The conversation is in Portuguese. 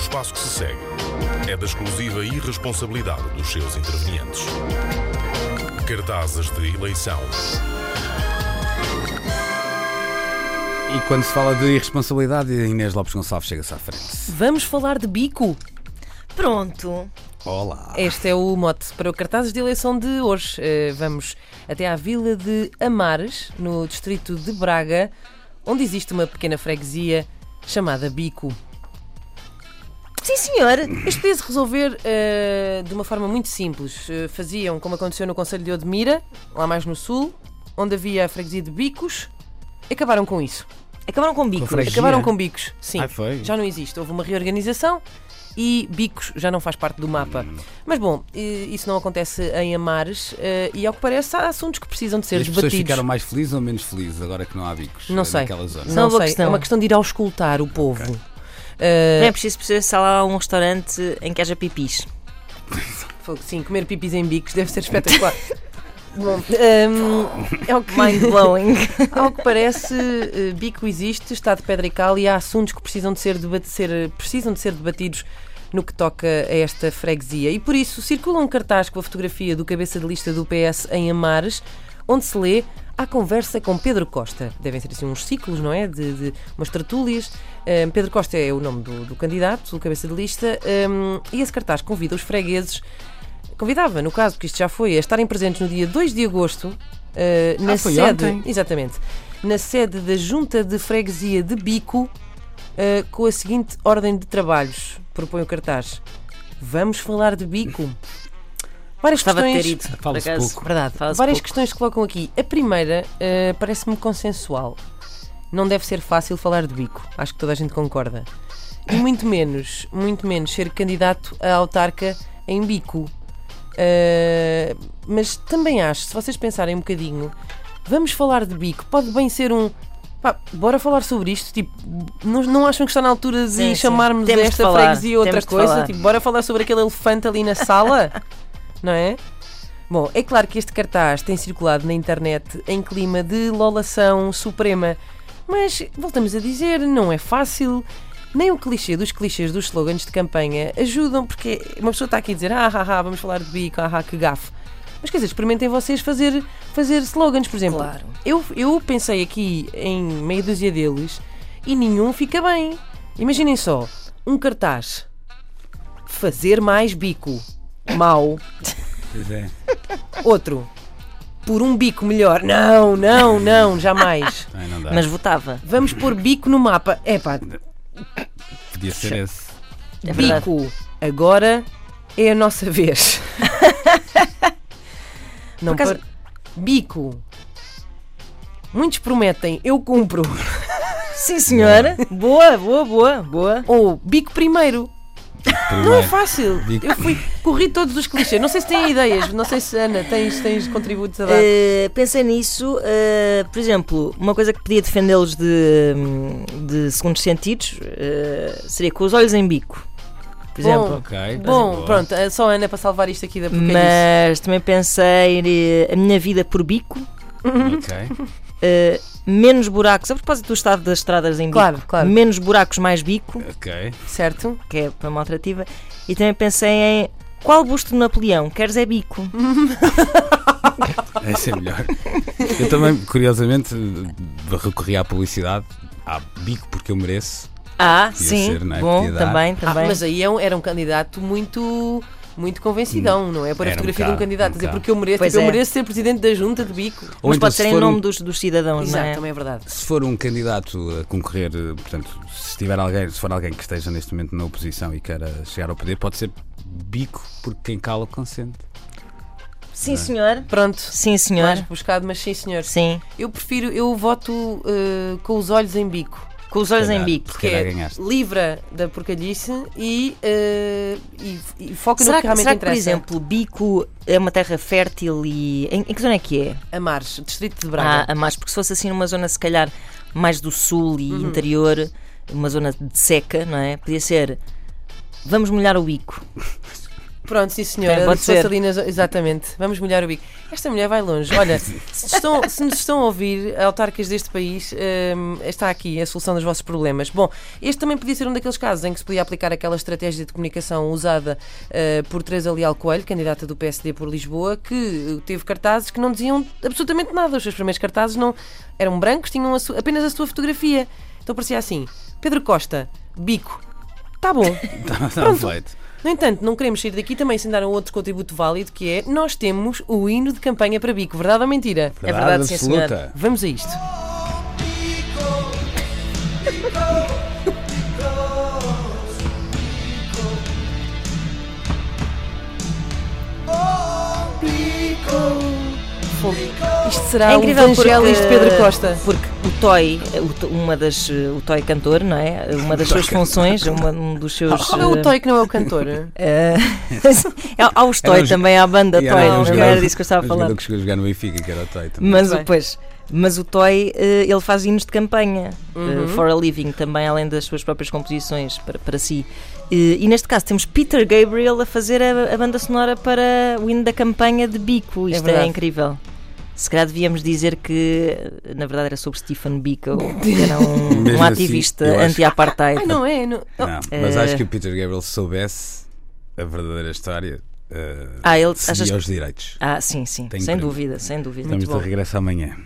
espaço que se segue é da exclusiva irresponsabilidade dos seus intervenientes. Cartazes de eleição. E quando se fala de irresponsabilidade, Inês Lopes Gonçalves chega-se à frente. Vamos falar de bico. Pronto. Olá! Este é o mote para o cartazes de eleição de hoje. Eh, Vamos até à vila de Amares, no distrito de Braga, onde existe uma pequena freguesia chamada Bico. Sim, senhor. Isto podia-se resolver eh, de uma forma muito simples. Eh, faziam como aconteceu no Conselho de Odmira, lá mais no sul, onde havia a freguesia de Bicos, e acabaram com isso. Acabaram com bicos. Freguesia? Acabaram com Bicos, sim. Ah, foi? Já não existe. Houve uma reorganização e Bicos já não faz parte do mapa. Mas bom, isso não acontece em Amares eh, e ao que parece há assuntos que precisam de E ser as pessoas debatidos. ficaram mais felizes ou menos felizes agora que não há bicos Não eh, sei. naquela zona? Não uma boa sei, questão. é uma questão de ir auscultar o povo. Eh, Não é preciso perceber se há lá um restaurante em que haja pipis. Sim, comer pipis em bicos deve ser espetacular. Bom, ehm, é o que, Mind blowing. ao que parece, eh, bico existe, está de pedra e cal e há assuntos que precisam de ser, debate- ser- precisam de ser debatidos no que toca a esta freguesia. E por isso circula um cartaz com a fotografia do cabeça de lista do PS em Amares, onde se lê a conversa com Pedro Costa. Devem ser assim uns ciclos, não é? De, de umas tertúlias. Eh, Pedro Costa é o nome do, do candidato, do cabeça de lista, ehm, e esse cartaz convida os fregueses convidava, no caso, porque isto já foi, a estarem presentes no dia 2 de agosto, eh, na Ah, sede, ontem. exatamente, na sede da Junta de Freguesia de Bico, eh, com a seguinte ordem de trabalhos, propõe o cartaz. Vamos falar de bico. Várias Estava questões. Fala-se pouco. Verdade. Fala-se Várias pouco. questões que colocam aqui. A primeira eh, parece-me consensual. Não deve ser fácil falar de bico. Acho que toda a gente concorda. E muito menos, muito menos ser candidato a autarca em bico. Eh, mas também acho, se vocês pensarem um bocadinho, vamos falar de bico. Pode bem ser um. Pá, bora falar sobre isto. Tipo, não, não acham que está na altura de Sim, sim. chamarmos de esta falar, freguesia outra coisa? Tipo, bora falar sobre aquele elefante ali na sala? não é? Bom, é claro que este cartaz tem circulado na internet em clima de lolação suprema, mas voltamos a dizer, não é fácil. Nem o clichê dos clichês dos slogans de campanha ajudam, porque uma pessoa está aqui a dizer ah, ah, ah, vamos falar de bico, ah, ah, que gafe. Mas quer dizer, experimentem vocês fazer, fazer slogans, por exemplo. Claro. Eu, eu pensei aqui em meia dúzia deles e nenhum fica bem. Imaginem só, um cartaz. Fazer mais bico. Mau. Pois é. Outro. Por um bico melhor. Não, não, não, jamais. Ai, não dá. Mas votava. Vamos pôr bico no mapa. É pá, Podia ser esse. É verdade. bico. Agora é a nossa vez. Não, Por acaso- par- Bico. Muitos prometem, eu cumpro. Sim, senhora. Boa, boa, boa, boa. Ou bico primeiro. Não é Primeiro. fácil. Bico. Eu fui, corri todos os clichês. Não sei se têm ideias. Não sei se, Ana, tens, tens contributos a dar. Uh, pensei nisso, uh, por exemplo, uma coisa que podia defendê-los de, de segundos sentidos uh, seria com os olhos em bico, por exemplo. Bom, Ok. Bom, boa. pronto, é só a Ana para salvar isto aqui da. Mas também pensei a minha vida por bico, Ok. Menos buracos, a propósito do estado das estradas em bico, Claro, claro. menos buracos, mais bico, Ok. Certo? que é uma maltrativa, e também pensei em qual busto de Napoleão queres é bico? Essa é melhor. Eu também, curiosamente, recorri à publicidade, à bico porque eu mereço. Ah, Podia sim, ser, não é? bom, Podia dar. também, Ah, também. mas aí é um- era um candidato muito. Muito convencidão, não é? Para a um fotografia de um candidato. um dizer, porque eu mereço, tipo, eu é. mereço ser presidente da junta de bico. Ou mas então, pode se ser em for nome um- dos, dos cidadãos, Exato, não é? também é verdade. Se for um candidato a concorrer, eh, portanto, se tiver alguém, se for alguém que esteja neste momento na oposição e queira chegar ao poder, pode ser bico, porque quem cala consente. Sim, senhor. Pronto. Sim, senhor. Mais buscado, mas sim, senhor. Sim. Eu prefiro, eu voto eh, com os olhos em bico. Com os olhos em bico. Se Que calhar é ganhaste. livra da porcalhice e, eh, e, e foca no Será que que, realmente será que, por interessa. exemplo, Bico é uma terra fértil e. Em, em que zona é que é? Amares, distrito de Ah, Braga. a mais, porque se fosse assim numa zona, se calhar, mais do sul e Uhum. interior, uma zona de seca, não é? Podia ser. Vamos molhar o bico. Pronto, sim senhora. Pode ser. ali Exatamente. Vamos molhar o bico. Esta mulher vai longe. Olha, se, estão, se nos estão a ouvir, autarcas deste país, hum, está aqui a solução dos vossos problemas. Bom, este também podia ser um daqueles casos em que se podia aplicar aquela estratégia de comunicação usada eh, por Teresa Leal Coelho, candidata do PSD por Lisboa, que eh, teve cartazes que não diziam absolutamente nada. Os seus primeiros cartazes não eram brancos, tinham a su- apenas a sua fotografia. Então parecia assim: Pedro Costa, bico. Tá bom. Está Pronto. feito. No entanto, não queremos sair daqui também sem dar um outro contributo válido que é nós temos o hino de campanha para bico. Verdade ou mentira? É verdade, sim, senhor. absoluta. Vamos a isto. Fogo. Isto será É o incrível Evangelis porque- de Pedro Costa. Porque Toy, uma das, o Toy cantor, não é? Uma das suas funções, uma, um dos seus. Qual é o eh, Toy que não é o cantor? eh, há- os Toy Era também, há a banda Toy, era um não jogador- era disso que eu estava a falar. que chegou a jogar no Benfica, que era o Toy também. Mas, Muito bem. pois, mas o Toy, eh, ele faz hinos de campanha eh, Uhum. for a living também, além das suas próprias composições para, para si. E, e neste caso temos Peter Gabriel a fazer a, a banda sonora para o hino da campanha de Bico. Isto é, verdade. incrível. Se calhar devíamos dizer que eh, na verdade era sobre Stephen Biko, que era um, um assim, ativista acho- anti-apartheid. Ai, não é? Não. Não, mas Eh, acho que o Peter Gabriel se soubesse a verdadeira história. Uh, Ah, ele- achas- os direitos. Ah, sim, sim, Tenho sem dúvida, sem dúvida. Estamos de regresso amanhã.